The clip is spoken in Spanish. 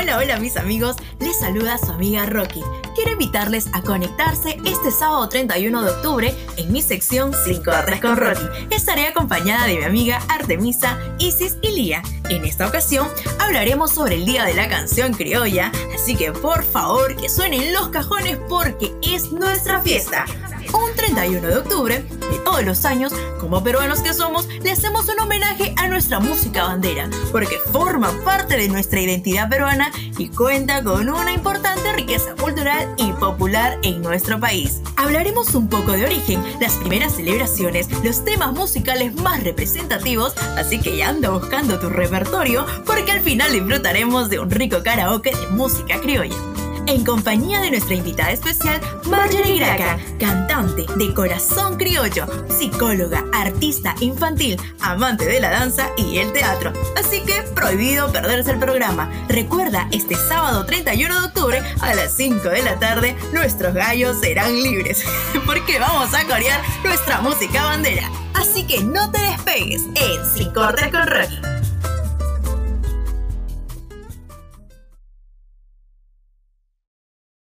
Hola, hola mis amigos, les saluda su amiga Rocky. Quiero invitarles a conectarse este sábado 31 de octubre en mi sección 5 a 3 con Rocky. Estaré acompañada de mi amiga Artemisa, Isis y Lía. En esta ocasión hablaremos sobre el Día de la Canción Criolla, así que por favor que suenen los cajones porque es nuestra fiesta. Un 31 de octubre de todos los años, como peruanos que somos, le hacemos un homenaje nuestra música bandera, porque forma parte de nuestra identidad peruana y cuenta con una importante riqueza cultural y popular en nuestro país. Hablaremos un poco de origen, las primeras celebraciones, los temas musicales más representativos, así que ya anda buscando tu repertorio, porque al final disfrutaremos de un rico karaoke de música criolla en compañía de nuestra invitada especial, Marjorie Graca, cantante de corazón criollo, psicóloga, artista infantil, amante de la danza y el teatro. Así que prohibido perderse el programa. Recuerda, este sábado 31 de octubre a las 5 de la tarde, nuestros gallos serán libres, porque vamos a corear nuestra música bandera. Así que no te despegues en Sin Corte con Rocky.